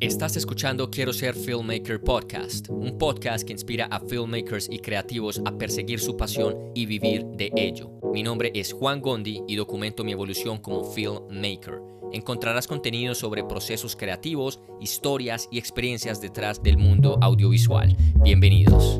Estás escuchando Quiero ser Filmmaker Podcast, un podcast que inspira a filmmakers y creativos a perseguir su pasión y vivir de ello. Mi nombre es Juan Gondi y documento mi evolución como filmmaker. Encontrarás contenido sobre procesos creativos, historias y experiencias detrás del mundo audiovisual. Bienvenidos.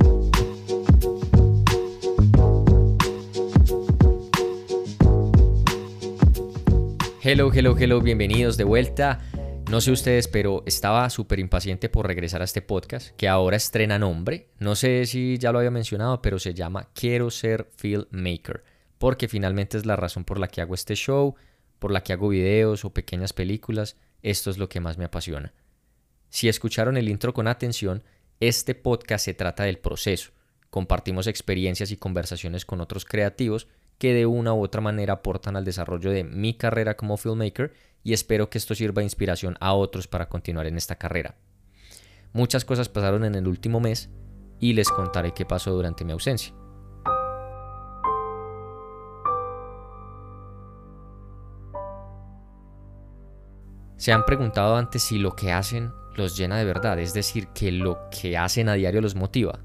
Hello, hello, hello, bienvenidos de vuelta. No sé ustedes, pero estaba súper impaciente por regresar a este podcast, que ahora estrena nombre. No sé si ya lo había mencionado, pero se llama Quiero ser filmmaker, porque finalmente es la razón por la que hago este show, por la que hago videos o pequeñas películas. Esto es lo que más me apasiona. Si escucharon el intro con atención, este podcast se trata del proceso. Compartimos experiencias y conversaciones con otros creativos que de una u otra manera aportan al desarrollo de mi carrera como filmmaker y espero que esto sirva de inspiración a otros para continuar en esta carrera. Muchas cosas pasaron en el último mes y les contaré qué pasó durante mi ausencia. Se han preguntado antes si lo que hacen los llena de verdad, es decir, que lo que hacen a diario los motiva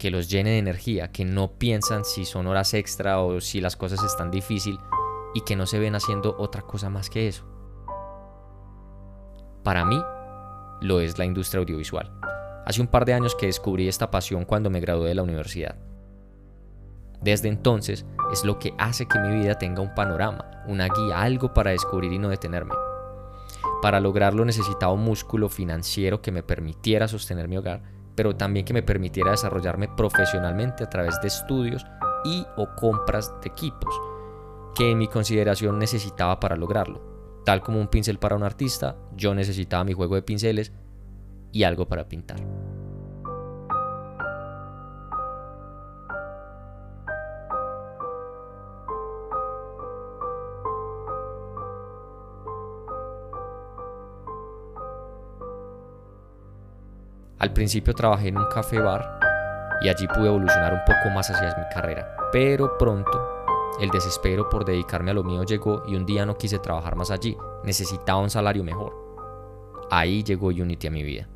que los llene de energía, que no piensan si son horas extra o si las cosas están difícil y que no se ven haciendo otra cosa más que eso. Para mí, lo es la industria audiovisual. Hace un par de años que descubrí esta pasión cuando me gradué de la universidad. Desde entonces es lo que hace que mi vida tenga un panorama, una guía, algo para descubrir y no detenerme. Para lograrlo necesitaba un músculo financiero que me permitiera sostener mi hogar pero también que me permitiera desarrollarme profesionalmente a través de estudios y o compras de equipos que en mi consideración necesitaba para lograrlo. Tal como un pincel para un artista, yo necesitaba mi juego de pinceles y algo para pintar. Al principio trabajé en un café bar y allí pude evolucionar un poco más hacia mi carrera, pero pronto el desespero por dedicarme a lo mío llegó y un día no quise trabajar más allí, necesitaba un salario mejor. Ahí llegó Unity a mi vida.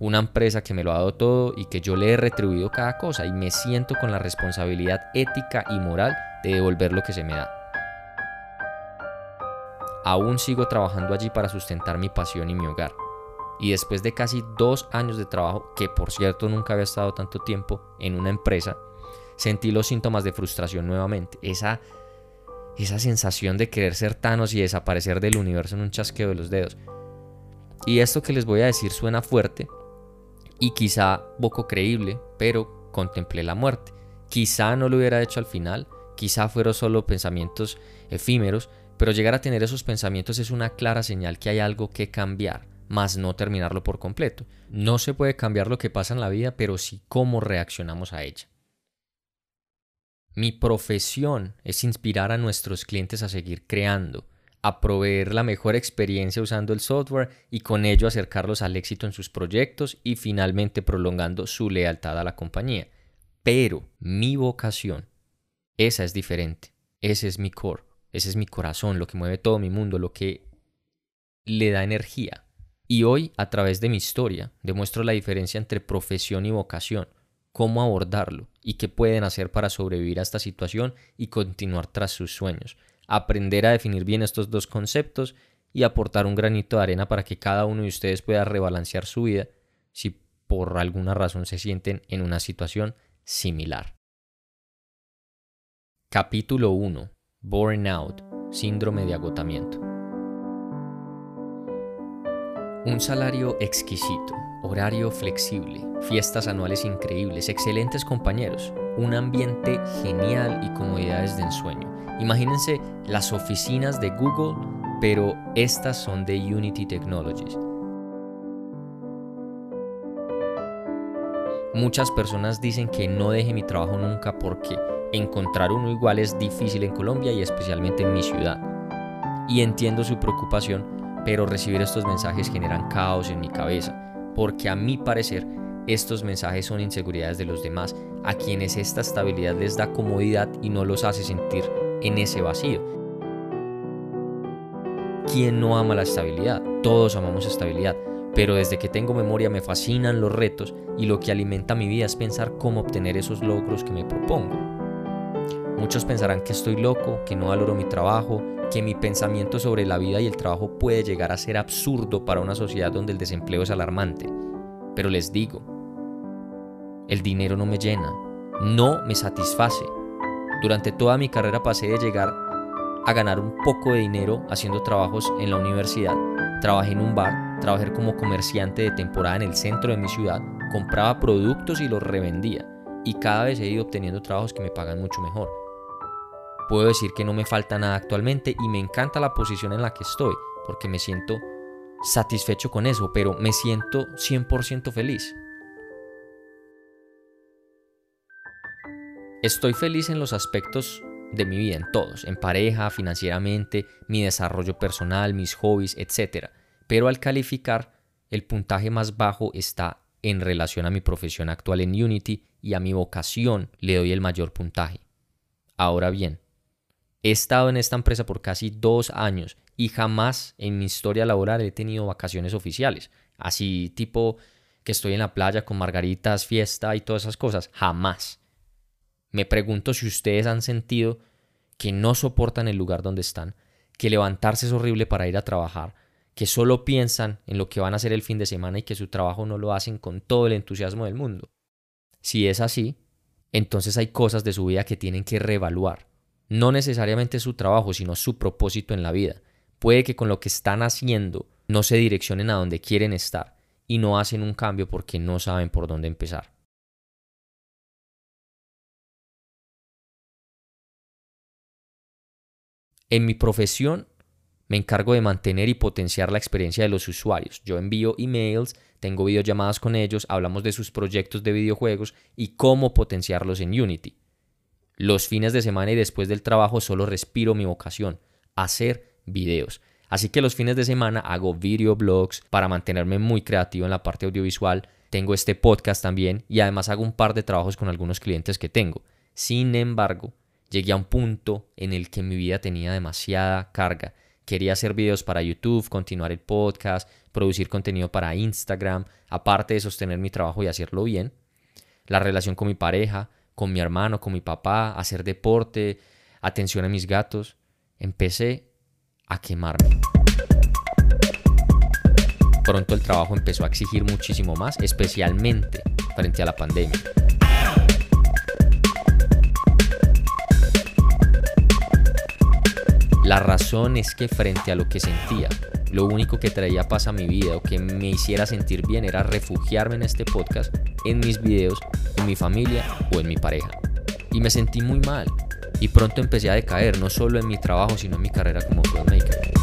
Una empresa que me lo ha dado todo y que yo le he retribuido cada cosa y me siento con la responsabilidad ética y moral de devolver lo que se me da. Aún sigo trabajando allí para sustentar mi pasión y mi hogar y después de casi dos años de trabajo, que por cierto nunca había estado tanto tiempo en una empresa, sentí los síntomas de frustración nuevamente. Esa, esa sensación de querer ser Thanos y desaparecer del universo en un chasqueo de los dedos. Y esto que les voy a decir suena fuerte y quizá poco creíble, pero contemplé la muerte. Quizá no lo hubiera hecho al final, quizá fueron solo pensamientos efímeros, pero llegar a tener esos pensamientos es una clara señal que hay algo que cambiar más no terminarlo por completo. No se puede cambiar lo que pasa en la vida, pero sí cómo reaccionamos a ella. Mi profesión es inspirar a nuestros clientes a seguir creando, a proveer la mejor experiencia usando el software y con ello acercarlos al éxito en sus proyectos y finalmente prolongando su lealtad a la compañía. Pero mi vocación, esa es diferente. Ese es mi core, ese es mi corazón, lo que mueve todo mi mundo, lo que le da energía. Y hoy, a través de mi historia, demuestro la diferencia entre profesión y vocación, cómo abordarlo y qué pueden hacer para sobrevivir a esta situación y continuar tras sus sueños. Aprender a definir bien estos dos conceptos y aportar un granito de arena para que cada uno de ustedes pueda rebalancear su vida si por alguna razón se sienten en una situación similar. Capítulo 1. Burnout, síndrome de agotamiento. Un salario exquisito, horario flexible, fiestas anuales increíbles, excelentes compañeros, un ambiente genial y comodidades de ensueño. Imagínense las oficinas de Google, pero estas son de Unity Technologies. Muchas personas dicen que no deje mi trabajo nunca porque encontrar uno igual es difícil en Colombia y especialmente en mi ciudad. Y entiendo su preocupación pero recibir estos mensajes generan caos en mi cabeza, porque a mi parecer estos mensajes son inseguridades de los demás, a quienes esta estabilidad les da comodidad y no los hace sentir en ese vacío. ¿Quién no ama la estabilidad? Todos amamos estabilidad. pero desde que tengo memoria me fascinan los retos y lo que alimenta mi vida es pensar cómo obtener esos logros que me propongo. Muchos pensarán que estoy loco, que no valoro mi trabajo, que mi pensamiento sobre la vida y el trabajo puede llegar a ser absurdo para una sociedad donde el desempleo es alarmante. Pero les digo, el dinero no me llena, no me satisface. Durante toda mi carrera pasé de llegar a ganar un poco de dinero haciendo trabajos en la universidad. Trabajé en un bar, trabajé como comerciante de temporada en el centro de mi ciudad, compraba productos y los revendía. Y cada vez he ido obteniendo trabajos que me pagan mucho mejor. Puedo decir que no me falta nada actualmente y me encanta la posición en la que estoy, porque me siento satisfecho con eso, pero me siento 100% feliz. Estoy feliz en los aspectos de mi vida, en todos, en pareja, financieramente, mi desarrollo personal, mis hobbies, etc. Pero al calificar, el puntaje más bajo está en relación a mi profesión actual en Unity y a mi vocación le doy el mayor puntaje. Ahora bien, he estado en esta empresa por casi dos años y jamás en mi historia laboral he tenido vacaciones oficiales. Así tipo que estoy en la playa con margaritas, fiesta y todas esas cosas. Jamás. Me pregunto si ustedes han sentido que no soportan el lugar donde están, que levantarse es horrible para ir a trabajar, que solo piensan en lo que van a hacer el fin de semana y que su trabajo no lo hacen con todo el entusiasmo del mundo. Si es así, entonces hay cosas de su vida que tienen que reevaluar. No necesariamente su trabajo, sino su propósito en la vida. Puede que con lo que están haciendo no se direccionen a donde quieren estar y no hacen un cambio porque no saben por dónde empezar. En mi profesión me encargo de mantener y potenciar la experiencia de los usuarios. Yo envío emails, tengo videollamadas con ellos, hablamos de sus proyectos de videojuegos y cómo potenciarlos en Unity. Los fines de semana y después del trabajo solo respiro mi vocación, hacer videos. Así que los fines de semana hago videoblogs para mantenerme muy creativo en la parte audiovisual. Tengo este podcast también y además hago un par de trabajos con algunos clientes que tengo. Sin embargo, Llegué a un punto en el que mi vida tenía demasiada carga. Quería hacer videos para YouTube, continuar el podcast, producir contenido para Instagram, aparte de sostener mi trabajo y hacerlo bien. La relación con mi pareja, con mi hermano, con mi papá, hacer deporte, atención a mis gatos. Empecé a quemarme. Pronto el trabajo empezó a exigir muchísimo más, especialmente frente a la pandemia. Es que frente a lo que sentía, lo único que traía paz a mi vida o que me hiciera sentir bien era refugiarme en este podcast, en mis videos, en mi familia o en mi pareja. Y me sentí muy mal. Y pronto empecé a decaer, no solo en mi trabajo, sino en mi carrera como filmmaker.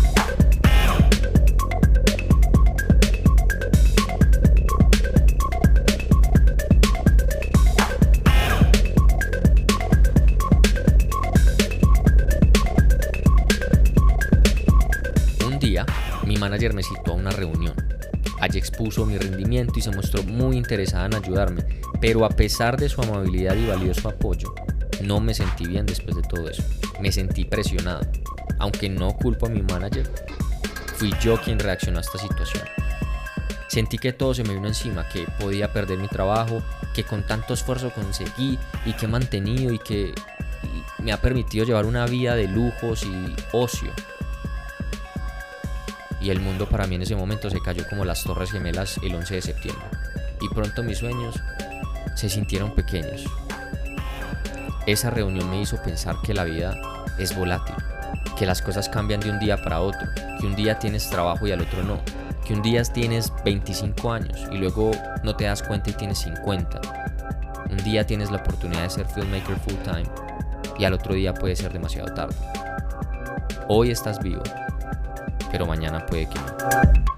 Manager me citó a una reunión. Allí expuso mi rendimiento y se mostró muy interesada en ayudarme, pero a pesar de su amabilidad y valioso apoyo, no me sentí bien después de todo eso. Me sentí presionado. Aunque no culpo a mi manager, fui yo quien reaccionó a esta situación. Sentí que todo se me vino encima, que podía perder mi trabajo, que con tanto esfuerzo conseguí y que he mantenido y que me ha permitido llevar una vida de lujos y ocio y el mundo para mí en ese momento se cayó como las torres gemelas el 11 de septiembre. Y pronto mis sueños se sintieron pequeños. Esa reunión me hizo pensar que la vida es volátil, que las cosas cambian de un día para otro, que un día tienes trabajo y al otro no, que un día tienes 25 años y luego no te das cuenta y tienes 50. Un día tienes la oportunidad de ser filmmaker full time y al otro día puede ser demasiado tarde. Hoy estás vivo pero mañana puede que no.